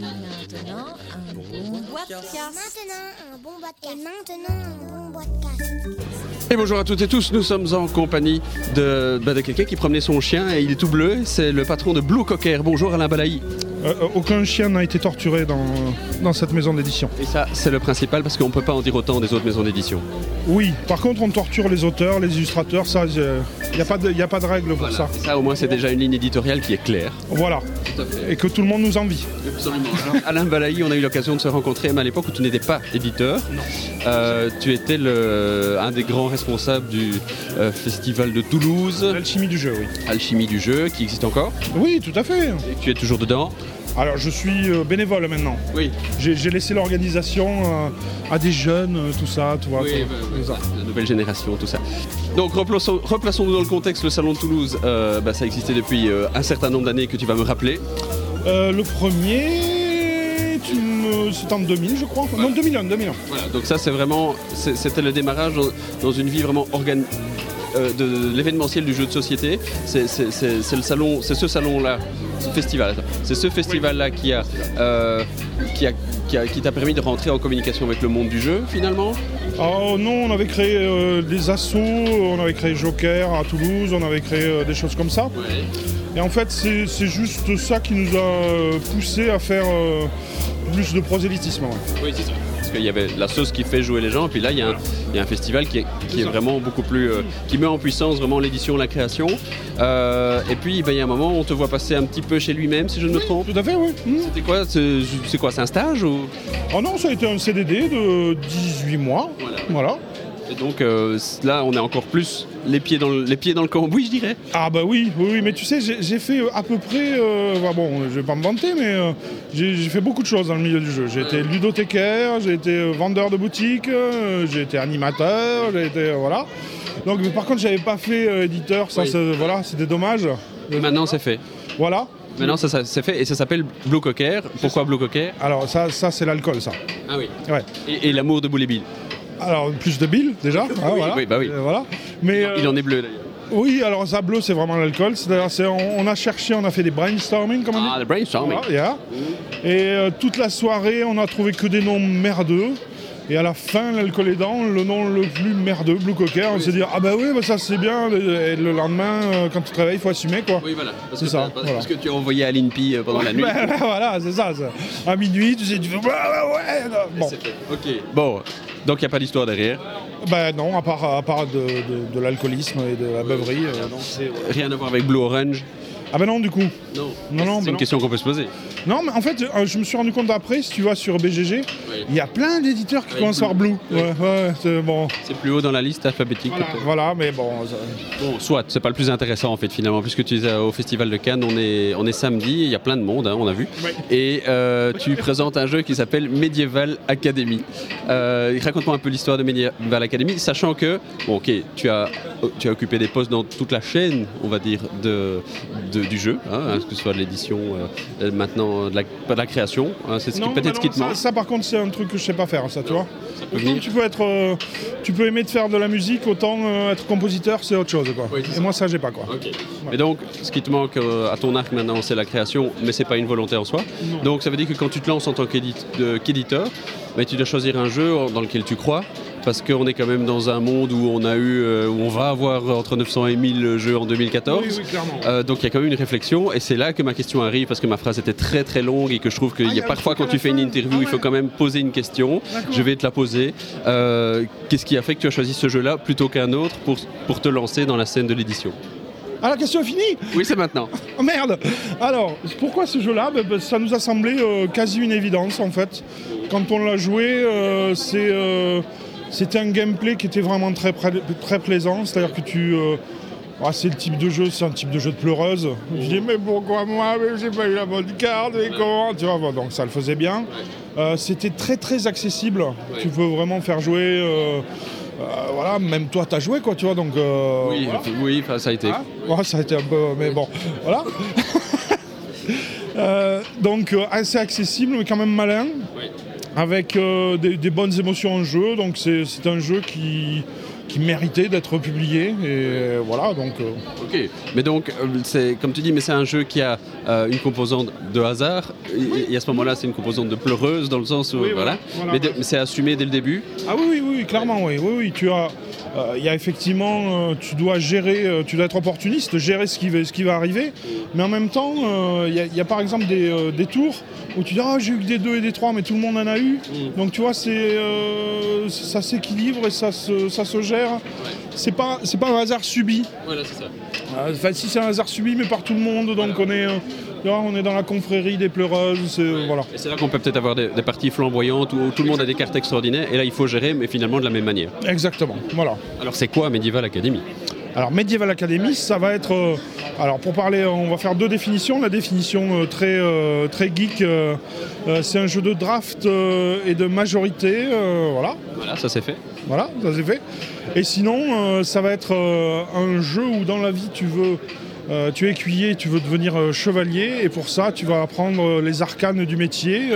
Maintenant, un bon podcast. Et bonjour à toutes et tous, nous sommes en compagnie de, de quelqu'un qui promenait son chien et il est tout bleu, c'est le patron de Blue Cocker. Bonjour Alain Balaï. Euh, euh, aucun chien n'a été torturé dans, dans cette maison d'édition. Et ça, c'est le principal parce qu'on ne peut pas en dire autant des autres maisons d'édition. Oui, par contre, on torture les auteurs, les illustrateurs, ça, il n'y a, pas de- y a pas de règle pour ça. Ça, au moins, c'est déjà une ligne éditoriale qui est claire. Voilà. Et que tout le monde nous envie. Absolument. Alain Balaï, on a eu l'occasion de se rencontrer même à l'époque où tu n'étais pas éditeur. Euh, tu étais le, un des grands responsables du euh, festival de Toulouse, L'alchimie du jeu, oui. Alchimie du jeu, qui existe encore. Oui, tout à fait. Et tu es toujours dedans. Alors, je suis euh, bénévole maintenant. Oui. J'ai laissé l'organisation euh, à des jeunes, euh, tout ça, tu vois. Oui, tout- bah, tout ça. la nouvelle génération, tout ça. Donc replaçons- replaçons-nous dans le contexte, le salon de Toulouse, euh, bah, ça existait depuis euh, un certain nombre d'années que tu vas me rappeler. Euh, le premier, c'est en 2000, je crois. Non, 2001, 2001. Voilà, donc ça c'est vraiment, c'était le démarrage dans, dans une vie vraiment organique. de, de l'événementiel du jeu de société, c'est le salon, c'est ce salon-là, ce festival, c'est ce festival-là qui a, euh, qui a, qui a- qui t'a permis de rentrer en communication avec le monde du jeu finalement? Oh non, on avait créé euh, des assos, on avait créé Joker à Toulouse, on avait créé euh, des choses comme ça. Et en fait, c'est juste ça qui nous a euh, poussé à faire euh, plus de prosélytisme. ouais. Oui, c'est ça. Parce qu'il y avait la sauce qui fait jouer les gens, et puis là, il y a un, il y a un festival qui est, qui est vraiment beaucoup plus. euh, qui met en puissance vraiment l'édition, la création. Euh, et puis, ben, il y a un moment, on te voit passer un petit peu chez lui-même, si je ne me trompe. Tout à fait, oui. Mm. C'était quoi C'est c'est quoi C'est un stage ou? Oh non, ça a été un CDD de 18 mois. Voilà. Voilà. Et donc euh, là, on est encore plus les pieds dans le, les pieds dans le cambouis, je dirais. Ah bah oui, oui, oui, mais tu sais, j'ai fait euh, à peu près, euh, bah bon, je vais pas me vanter, mais euh, j'ai fait beaucoup de choses dans le milieu du jeu. J'ai été ludothécaire, j'ai été vendeur de boutique, j'ai été animateur, j'ai été, voilà. Donc, par contre, j'avais pas fait éditeur, ça, Oui. c'est- voilà, c'était dommage. Et maintenant, c'est fait. Voilà. Maintenant, ça, ça- c'est fait et ça s'appelle Blue Cocker. Pourquoi Blue Cocker? Alors ça, ça c'est l'alcool, ça. Ah oui. Ouais. Et, et l'amour de Boule et Bill. Alors plus de billes déjà. hein, Oui, voilà. oui, bah oui. Euh, voilà. Mais Il euh, en est bleu d'ailleurs. oui, alors ça bleu, c'est vraiment l'alcool. C'est-à-dire, c'est- on, on a cherché, on a fait des brainstorming, comme on dit. Ah, le brainstorming. Voilà, yeah. Et euh, toute la soirée, on a trouvé que des noms merdeux. Et à la fin, l'alcool aidant, le nom le plus merdeux, Blue Cocker, on s'est dit ah bah oui, bah ça c'est bien. Et le lendemain, euh, quand tu te réveilles, il faut assumer quoi. Oui, voilà. Parce C'est que, ça, parce, voilà. que tu as envoyé à l'INPI euh, pendant la nuit. Ben, voilà, c'est ça, ça. À minuit, tu sais, tu fais ouais, ouais, ouais. non. Bon, C'est fait. Ok. Bon, donc il n'y a pas d'histoire derrière. ben non, à part, à part de, de- de l'alcoolisme et de la beuverie. euh, non, c'est- Rien à voir avec Blue Orange. Ah ben non, du coup. Non. Non, non, c'est bah une non. question qu'on peut se poser. Non, mais en fait, euh, je me suis rendu compte après, si tu vas sur BGG, Oui. il y a plein d'éditeurs qui Avec commencent par Blue. Oui. Ouais, ouais, c'est bon. C'est plus haut dans la liste alphabétique. Voilà, mais bon. ça- Bon, soit, c'est pas le plus intéressant en fait finalement, puisque tu es au Festival de Cannes, on est, on est samedi, il y a plein de monde, hein, on a vu. Oui. Et euh, tu présentes un jeu qui s'appelle Medieval Academy. Euh, Raconte-moi un peu l'histoire de Medieval Academy, sachant que, bon ok, tu as, tu as occupé des postes dans toute la chaîne, on va dire, de, de- du jeu, hein, que ce soit de l'édition, euh, euh, maintenant de la, pas de la création, hein, c'est ce qui- peut-être ce qui te manque. ça, par contre, c'est un truc que je sais pas faire, ça, tu vois. peut Autant venir. tu peux être, euh, tu peux aimer de faire de la musique, autant euh, être compositeur, c'est autre chose, quoi. Oui, Et ça. moi, ça, j'ai pas, quoi. Ok. Et donc, ce qui te manque à ton arc maintenant, c'est la création, mais c'est pas une volonté en soi. Donc, ça veut dire que quand tu te lances en tant qu'éditeur, bah, tu dois choisir un jeu dans lequel tu crois, parce qu'on est quand même dans un monde où on a eu, euh, où on va avoir entre 900 et 1000 jeux en 2014. Oui, oui, clairement. Euh, donc il y a quand même une réflexion et c'est là que ma question arrive parce que ma phrase était très très longue et que je trouve qu'il Ah, y a parfois quand tu fais une interview Ah il faut quand même poser une question. Je vais te la poser. Euh, Qu'est-ce qui a fait que tu as choisi ce jeu-là plutôt qu'un autre pour, pour te lancer dans la scène de l'édition? Ah, la question est finie Oui c'est maintenant. Oh merde Alors, pourquoi ce jeu-là? Ben, ben, Ça nous a semblé euh, quasi une évidence en fait. Quand on l'a joué, euh, c'est, euh, c'était un gameplay qui était vraiment très, très plaisant. C'est-à-dire que tu. euh, ah, c'est le type de jeu, c'est un type de jeu de pleureuse. Je dis, mais pourquoi moi Mais J'ai pas eu la bonne carte, mais comment Tu vois, bon, donc ça le faisait bien. Euh, c'était très très accessible. Tu peux vraiment faire jouer. euh, euh, voilà, même toi t'as joué quoi, tu vois, donc. Oui, voilà. oui ça a été. Hein Ouais, ça a été un peu. Mais bon, voilà. Donc, assez accessible, mais quand même malin. Avec euh, des, des bonnes émotions en jeu. Donc, c'est un jeu qui, qui méritait d'être publié. Et voilà, donc. euh, Ok, mais donc, euh, c'est comme tu dis, mais c'est un jeu qui a euh, une composante de hasard, et, et à ce moment-là, c'est une composante de pleureuse, dans le sens où, Oui, voilà, mais, c'est assumé dès le début. Ah oui, oui, oui, clairement, oui, oui, oui. Tu as, euh, il y a effectivement, euh, tu dois gérer, euh, tu dois être opportuniste, gérer ce qui va, ce qui va arriver, mais en même temps, euh, il y, y a par exemple des, euh, des tours où tu dis ah j'ai eu que des 2 et des 3 mais tout le monde en a eu. Donc tu vois, c'est, euh, ça s'équilibre et ça se, ça se gère. C'est pas, c'est pas un hasard subi. Voilà, c'est ça. Euh, Enfin, si c'est un hasard subi, mais par tout le monde, donc on est, euh, on est dans la confrérie des pleureuses, c'est, voilà. Et c'est là qu'on peut peut-être avoir des, des parties flamboyantes où tout le monde a des cartes extraordinaires, et là, il faut gérer, mais finalement de la même manière. Exactement, voilà. Alors, c'est quoi Medieval Academy? Alors Medieval Academy, ça va être. euh, alors pour parler, on va faire deux définitions. La définition euh, très, euh, très geek, c'est un jeu de draft et de majorité. voilà, Voilà, ça c'est fait. voilà, ça c'est fait. Et sinon, ça va être un jeu où dans la vie tu veux. Euh, tu es écuyer, tu veux devenir euh, chevalier, et pour ça, tu vas apprendre euh, les arcanes du métier,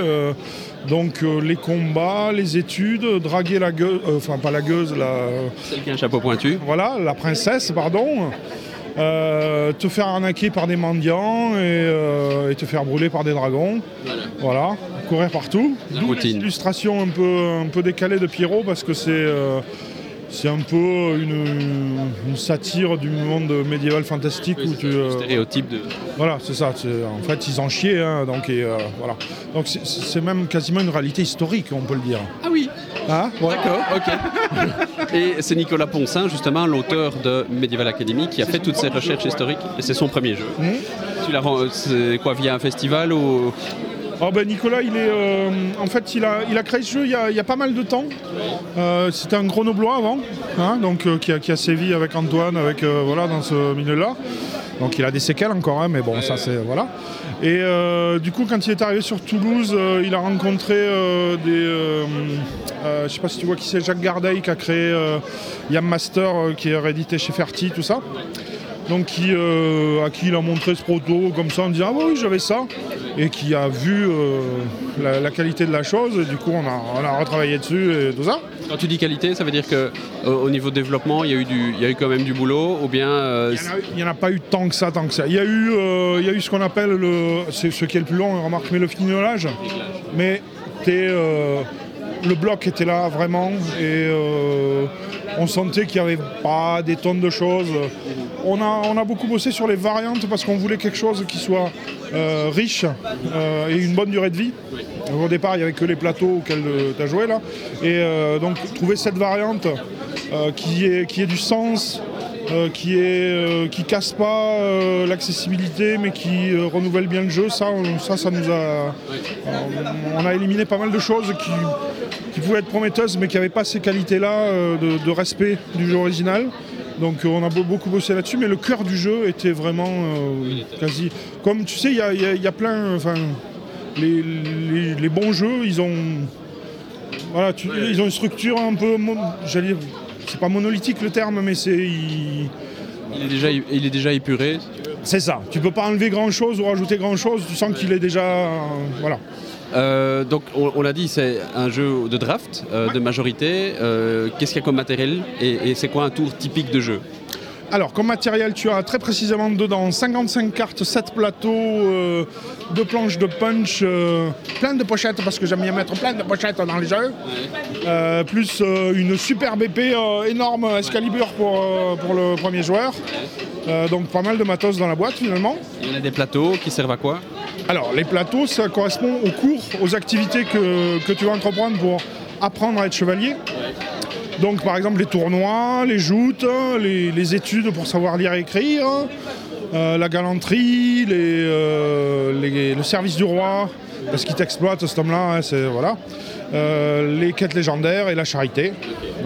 donc les combats, les études, draguer la gueuse, enfin pas la gueuse, la, Celle qui a un chapeau pointu. voilà, la princesse, pardon, te faire arnaquer par des mendiants et, et te faire brûler par des dragons. Voilà, courir partout. D'où illustrations un peu, un peu décalées de Pierrot parce que c'est c'est un peu une, une satire du monde médiéval fantastique où tu. euh, Stéréotype de. voilà, c'est ça. En fait, ils en chiaient, hein, donc et, euh, voilà. Donc c'est- même quasiment une réalité historique, on peut le dire. Ah oui Ouais. D'accord, ok. Et c'est Nicolas Poncin, justement, l'auteur de Medieval Academy, qui a fait toutes ces recherches historiques, et c'est son premier jeu. Mhm. Tu l'as c'est quoi, via un festival ou... Ah ben Nicolas, il est, euh, en fait, il a, créé ce jeu il y a, pas mal de temps. Euh, C'était un grenoblois avant, hein, donc euh, qui, a, qui a sévi avec Antoine, avec voilà dans ce milieu-là. Donc il a des séquelles encore, hein, mais bon, ça c'est voilà. Et du coup, quand il est arrivé sur Toulouse, il a rencontré des, je sais pas si tu vois qui c'est, Jacques Gardeil qui a créé Yam Master, qui est réédité chez Ferti, tout ça. Donc qui, euh, à qui il a montré ce proto comme ça en disant ah oui j'avais ça et qui a vu euh, la, la qualité de la chose et du coup on a, on a retravaillé dessus et tout ça. Quand tu dis qualité, ça veut dire que euh, au niveau développement, il y, a eu du, y a eu quand même du boulot, ou bien... Il en n'y en, a pas eu tant que ça, tant que ça. Il y a eu, il y a eu ce qu'on appelle le, c'est ce qui est le plus long, remarque, mais le fignolage. Mais t'es, le bloc était là vraiment et euh, on sentait qu'il n'y avait pas des tonnes de choses. On a, beaucoup bossé sur les variantes parce qu'on voulait quelque chose qui soit euh, riche euh, et une bonne durée de vie. Au départ, il n'y avait que les plateaux auxquels tu as joué là. Et donc trouver cette variante qui, est, qui ait du sens, euh, qui est euh, qui casse pas euh, l'accessibilité mais qui renouvelle bien le jeu. Ça on- ça ça nous a on, a éliminé pas mal de choses qui, qui pouvaient être prometteuses mais qui n'avaient pas ces qualités là de, de respect du jeu original. Donc euh, on a beau- beaucoup bossé là-dessus mais le cœur du jeu était vraiment euh, quasi comme tu sais il y a, y a- il y a plein enfin les, les- les bons jeux ils ont voilà, tu- ils ont une structure un peu, j'allais c'est pas monolithique le terme, mais c'est, il- il, est déjà, il est déjà épuré. c'est ça. Tu peux pas enlever grand chose ou rajouter grand chose. Tu sens qu'il est déjà, euh, voilà. Euh, donc, on, on l'a dit, c'est un jeu de draft, euh, de majorité. Euh, Qu'est-ce qu'il y a comme matériel et, et c'est quoi un tour typique de jeu? Alors, comme matériel, tu as très précisément dedans 55 cartes, 7 plateaux, euh, deux planches de punch, euh, plein de pochettes parce que j'aime bien mettre plein de pochettes dans les jeux. Euh, plus euh, une superbe épée euh, énorme Excalibur pour, euh, pour le premier joueur. Euh, donc pas mal de matos dans la boîte finalement. Il y en a des plateaux qui servent à quoi? Alors, les plateaux, ça correspond aux cours, aux activités que, que tu vas entreprendre pour apprendre à être chevalier. Donc, par exemple, les tournois, les joutes, les, les études pour savoir lire et écrire, euh, la galanterie, les, euh, les- le service du roi, parce qu'il t'exploite cet homme-là, hein, c'est voilà. Euh, les quêtes légendaires et la charité.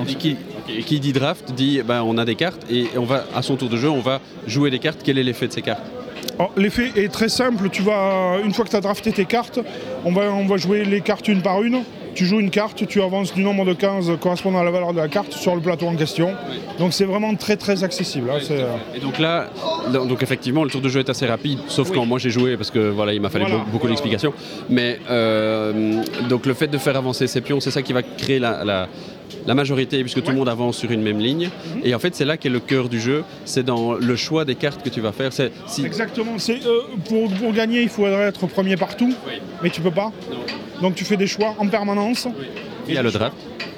Et qui, et qui dit draft dit ben, on a des cartes et on va à son tour de jeu on va jouer des cartes. Quel est l'effet de ces cartes? Alors, L'effet est très simple. Tu vas, une fois que tu as drafté tes cartes, on va, on va jouer les cartes une par une. Tu joues une carte, tu avances du nombre de 15 correspondant à la valeur de la carte sur le plateau en question. Donc c'est vraiment très très accessible. hein. Et donc là, donc effectivement, le tour de jeu est assez rapide, sauf quand moi j'ai joué parce que voilà, il m'a fallu Voilà. beaucoup d'explications. Mais euh, donc le fait de faire avancer ces pions, c'est ça qui va créer la, la- la majorité, puisque tout le monde avance sur une même ligne. Mhm. Et en fait, c'est là qu'est le cœur du jeu. C'est dans le choix des cartes que tu vas faire. C'est si Exactement. C'est, euh, pour, pour gagner, il faudrait être premier partout, mais tu peux pas. Donc tu fais des choix en permanence via le draft,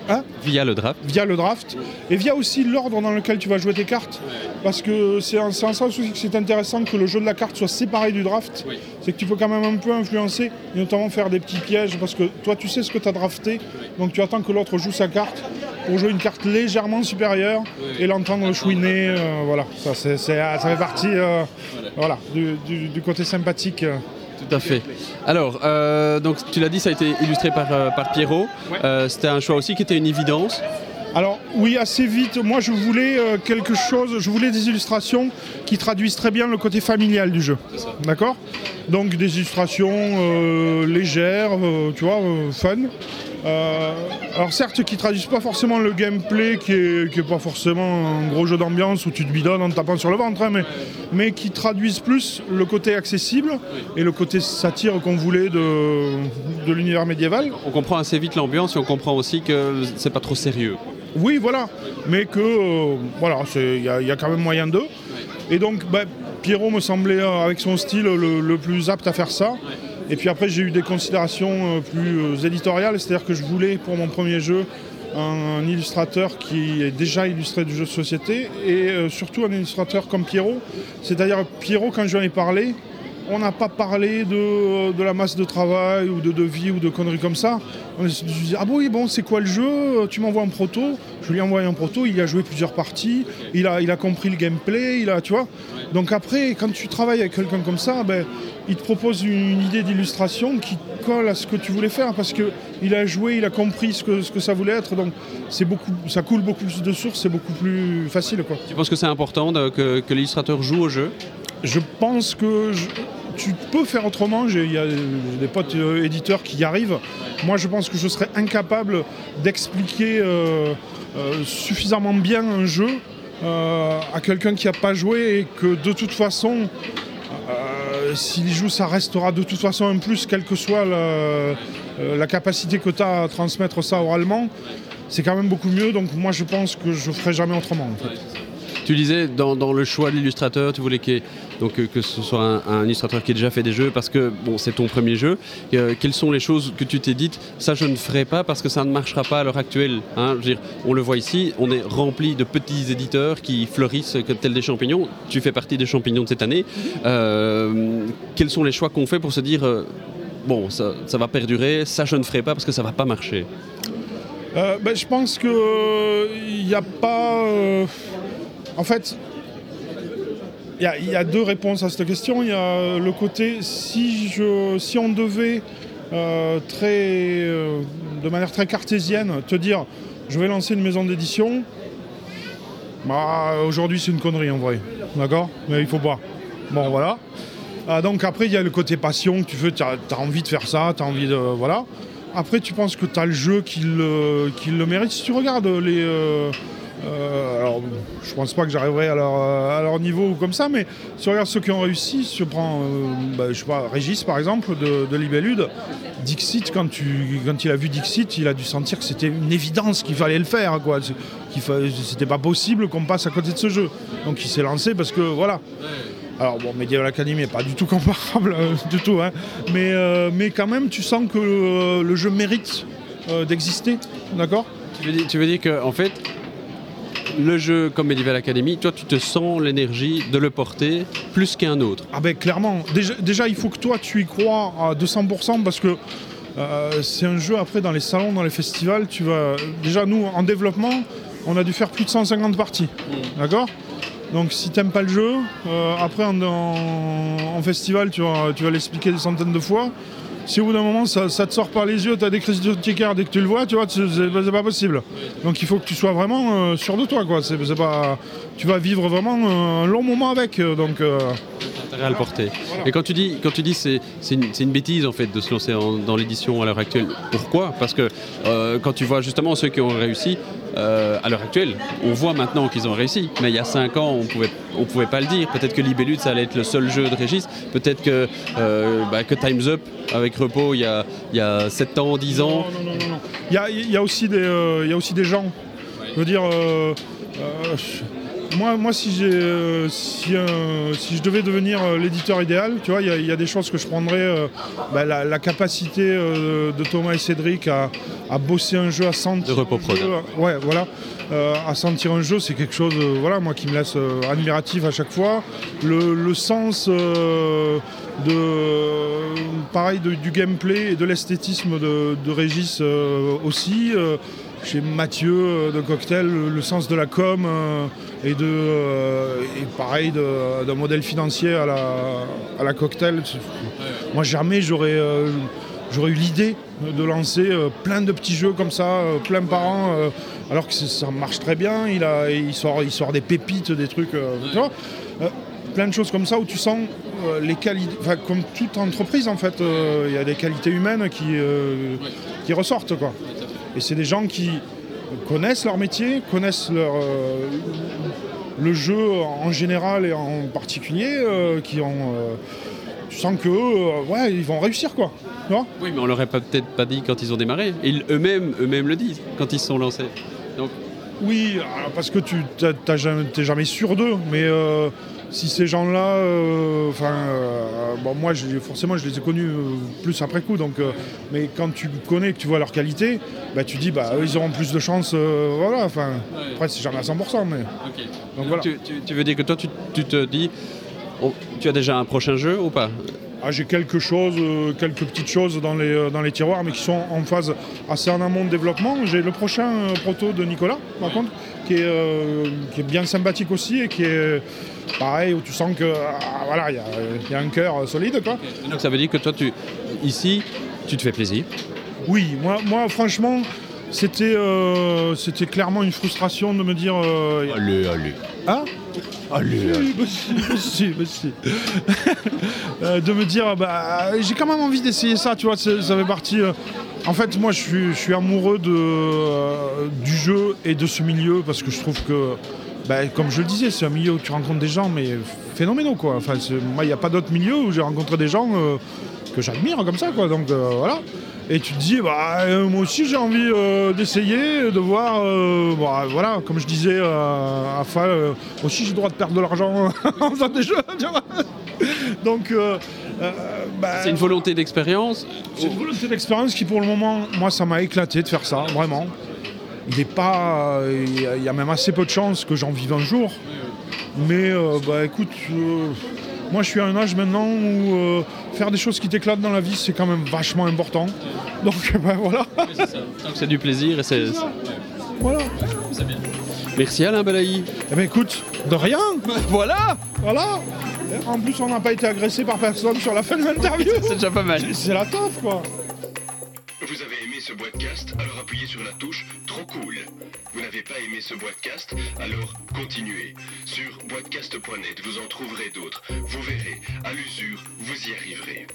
Hein via le draft. via le draft et via aussi l'ordre dans lequel tu vas jouer tes cartes. Parce que c'est en, sens aussi que c'est intéressant que le jeu de la carte soit séparé du draft. Oui. C'est que tu peux quand même un peu influencer et notamment faire des petits pièges parce que toi tu sais ce que tu as drafté, donc tu attends que l'autre joue sa carte pour jouer une carte légèrement supérieure et l'entendre chouiner. euh, voilà, ça, c'est, c'est- ça fait partie euh, voilà, du, du- du côté sympathique. euh. Tout à fait. Alors, euh, donc tu l'as dit, ça a été illustré par, euh, par Pierrot. Euh, C'était un choix aussi qui était une évidence. Alors oui, assez vite, moi je voulais euh, quelque chose, je voulais des illustrations qui traduisent très bien le côté familial du jeu. D'accord? Donc des illustrations euh, légères, euh, tu vois, fun. Euh, alors certes qui traduisent pas forcément le gameplay qui est, qui est pas forcément un gros jeu d'ambiance où tu te bidonnes en te tapant sur le ventre, hein, mais, mais qui traduisent plus le côté accessible et le côté satire qu'on voulait de, de l'univers médiéval. On comprend assez vite l'ambiance et on comprend aussi que c'est pas trop sérieux. Oui, voilà. Mais que, euh, voilà, il y, a- il y a quand même moyen d'eux. Et donc, bah, Pierrot me semblait, euh, avec son style, le, le plus apte à faire ça. Et puis après, j'ai eu des considérations euh, plus euh, éditoriales, c'est-à-dire que je voulais, pour mon premier jeu, un, illustrateur qui est déjà illustré du jeu de société et euh, surtout un illustrateur comme Pierrot. C'est-à-dire, Pierrot, quand je lui en ai parlé, on n'a pas parlé de, de la masse de travail ou de devis ou de conneries comme ça. On s'est dit, ah bon, oui, bon, c'est quoi le jeu? Tu m'envoies un proto. Je lui ai envoyé un proto, il a joué plusieurs parties, il a, compris le gameplay, il a, tu vois. Donc après, quand tu travailles avec quelqu'un comme ça, ben, il te propose une idée d'illustration qui colle à ce que tu voulais faire parce qu'il a joué, il a compris ce que, ça voulait être. Donc ça coule beaucoup plus de sources, c'est beaucoup plus facile. Quoi. Tu penses que c'est important que l'illustrateur joue au jeu? Je pense que tu peux faire autrement. Il y a des potes euh, éditeurs qui y arrivent. Moi, je pense que je serais incapable d'expliquer euh, euh, suffisamment bien un jeu à quelqu'un qui n'a pas joué et que de toute façon, s'il y joue, ça restera de toute façon un plus, quelle que soit la, capacité que tu as à transmettre ça oralement. C'est quand même beaucoup mieux. Donc, moi, je pense que je ferai jamais autrement. en fait. Tu disais dans, le choix de l'illustrateur, tu voulais euh, que ce soit un, illustrateur qui ait déjà fait des jeux parce que bon, c'est ton premier jeu. Euh, quelles sont les choses que tu t'es dites Ça, je ne ferai pas parce que ça ne marchera pas à l'heure actuelle. hein? On le voit ici, on est rempli de petits éditeurs qui fleurissent comme tels des champignons. Tu fais partie des champignons de cette année. Euh, quels sont les choix qu'on fait pour se dire bon, ça, va perdurer, ça, je ne ferai pas parce que ça va pas marcher? Ben, je pense qu'il n'y a pas. En fait, il y, a- deux réponses à cette question. Il y a le côté si, on devait euh, euh, de manière très cartésienne te dire je vais lancer une maison d'édition, bah, aujourd'hui c'est une connerie en vrai. D'accord? Mais il faut pas. Bon, voilà. Ah, donc après, il y a le côté passion, tu veux, tu as, envie de faire ça, tu as envie de... Voilà. Après, tu penses que tu as le jeu qui le, qui le mérite? Si tu regardes les... euh, euh, alors, je pense pas que j'arriverai à leur, euh, niveau comme ça, mais si tu regardes ceux qui ont réussi, si tu prends, euh, bah, je sais pas, Régis par exemple, de, de Libellude, Dixit, quand, tu, quand il a vu Dixit, il a dû sentir que c'était une évidence qu'il fallait le faire, quoi. C'était pas possible qu'on passe à côté de ce jeu. Donc il s'est lancé parce que, voilà. Alors bon, Medieval Academy n'est pas du tout comparable, euh, du tout, hein. mais, mais quand même, tu sens que le jeu mérite d'exister, d'accord? Tu veux dire, tu veux dire que en fait, le jeu comme Medieval Academy, toi, tu te sens l'énergie de le porter plus qu'un autre. Ah ben clairement, déjà, déjà, il faut que toi tu y crois à 200% parce que euh, c'est un jeu après dans les salons, dans les festivals, tu vas... Déjà nous en développement, on a dû faire plus de 150 parties, d'accord? Donc si t'aimes pas le jeu, euh, après en, en- en festival tu vas, tu vas l'expliquer des centaines de fois. Si au bout d'un moment ça, te sort par les yeux, tu as des crises tickets dès que tu le vois, tu vois, c'est pas possible. Donc il faut que tu sois vraiment euh, sûr de toi, quoi. Pas, tu vas vivre vraiment un long moment avec. euh, donc euh, le porter. Et quand tu dis, quand tu dis c'est, une, une bêtise en fait de se lancer dans l'édition à l'heure actuelle, pourquoi? Parce que euh, quand tu vois justement ceux qui ont réussi, euh, à l'heure actuelle. On voit maintenant qu'ils ont réussi, mais il y a 5 ans, on pouvait, on pouvait pas le dire. Peut-être que Libellude, ça allait être le seul jeu de Régis. Peut-être que, euh, bah, Time's Up, avec Repos, il y a, y a 7 ans, 10 ans. Non, non, non, non. Il y a, il y a aussi des, euh, y a aussi des gens. Je veux dire, moi, moi, si, j'ai, euh, si, euh, si je devais devenir euh, l'éditeur idéal, tu vois, il y, a- il y a des choses que je prendrais. bah, la, la capacité de Thomas et Cédric à, à bosser un jeu, à sentir. De Repos un jeu, Ouais, voilà. Euh, à sentir un jeu, c'est quelque chose, euh, voilà, moi, qui me laisse euh, admiratif à chaque fois. Le, le sens de, pareil, de- du gameplay et de l'esthétisme de, de Régis aussi. Chez Mathieu euh, de Cocktail, le, sens de la com euh, et de euh, et pareil d'un modèle financier à la, à Cocktail. Moi jamais j'aurais eu l'idée de lancer plein de petits jeux comme ça, plein par an, alors que ça marche très bien. Il, sort, des pépites, des trucs, plein de choses comme ça où tu sens les qualités, comme toute entreprise en fait, il y a des qualités humaines qui, qui ressortent quoi. Et c'est des gens qui connaissent leur métier, connaissent leur, euh, le jeu en général et en particulier, euh, qui ont. euh, tu sens que ouais, ils vont réussir quoi. Tu vois? Oui, mais on l'aurait pas- peut-être pas dit quand ils ont démarré. Ils eux-mêmes, eux-mêmes le disent quand ils se sont lancés. Donc, Oui, parce que tu t'as jamais, jamais sûr d'eux, mais euh, si ces gens-là, euh, enfin, euh, bon, moi, je- forcément, je les ai connus euh, plus après coup, donc, mais quand tu connais, que tu vois leur qualité, bah, tu dis, bah, eux, ils auront plus de chances, euh, voilà, enfin, après, c'est jamais à 100%, mais donc voilà. tu, tu- tu veux dire que toi, tu, tu te dis, oh, tu as déjà un prochain jeu ou pas? Ah, j'ai quelque chose, euh, quelques petites choses dans les, euh, dans les tiroirs, mais qui sont en phase assez en amont de développement. J'ai le prochain euh, proto de Nicolas, par contre, qui est, qui est bien sympathique aussi et qui est pareil, où tu sens que ah, voilà, il y a, il y a un cœur solide. Quoi. Donc ça veut dire que toi, tu, ici, tu te fais plaisir. Oui, moi, moi franchement, c'était euh, c'était clairement une frustration de me dire. euh, Allez, allez. Hein? Allez, Oui, bah si, bah si, bah si. Euh, de me dire, bah, j'ai quand même envie d'essayer ça, tu vois, ça fait partie. euh, En fait, moi, je suis, je suis amoureux de, euh, du jeu et de ce milieu parce que je trouve que, bah, comme je le disais, c'est un milieu où tu rencontres des gens, mais phénoménaux, quoi. Enfin, moi, il n'y a pas d'autre milieu où j'ai rencontré des gens euh, que j'admire comme ça, quoi. Donc, euh, voilà. Et tu te dis, bah, euh, moi aussi j'ai envie d'essayer, de voir, bah, voilà, comme je disais à aussi j'ai le droit de perdre de l'argent en faisant des jeux. Donc, bah, C'est une volonté d'expérience. c'est une volonté d'expérience qui, pour le moment, moi, ça m'a éclaté de faire ça, vraiment. Il n'est pas, euh, il y a- il y, a même assez peu de chances que j'en vive un jour. Mais, euh, bah, écoute, euh, moi, je suis à un âge maintenant où euh, faire des choses qui t'éclatent dans la vie, c'est quand même vachement important. Donc, bah, voilà. C'est du plaisir et c'est. voilà. Merci Alain Balaï. Eh ben, écoute, de rien. Voilà Voilà. En plus, on n'a pas été agressé par personne sur la fin de l'interview. C'est déjà pas mal. C'est la toffe, quoi. Vous avez aimé ce podcast Alors appuyez sur la touche Trop cool. Vous n'avez pas aimé ce podcast Alors continuez. Sur boitcast.net, vous en trouverez d'autres. Vous verrez, à l'usure, vous y arriverez.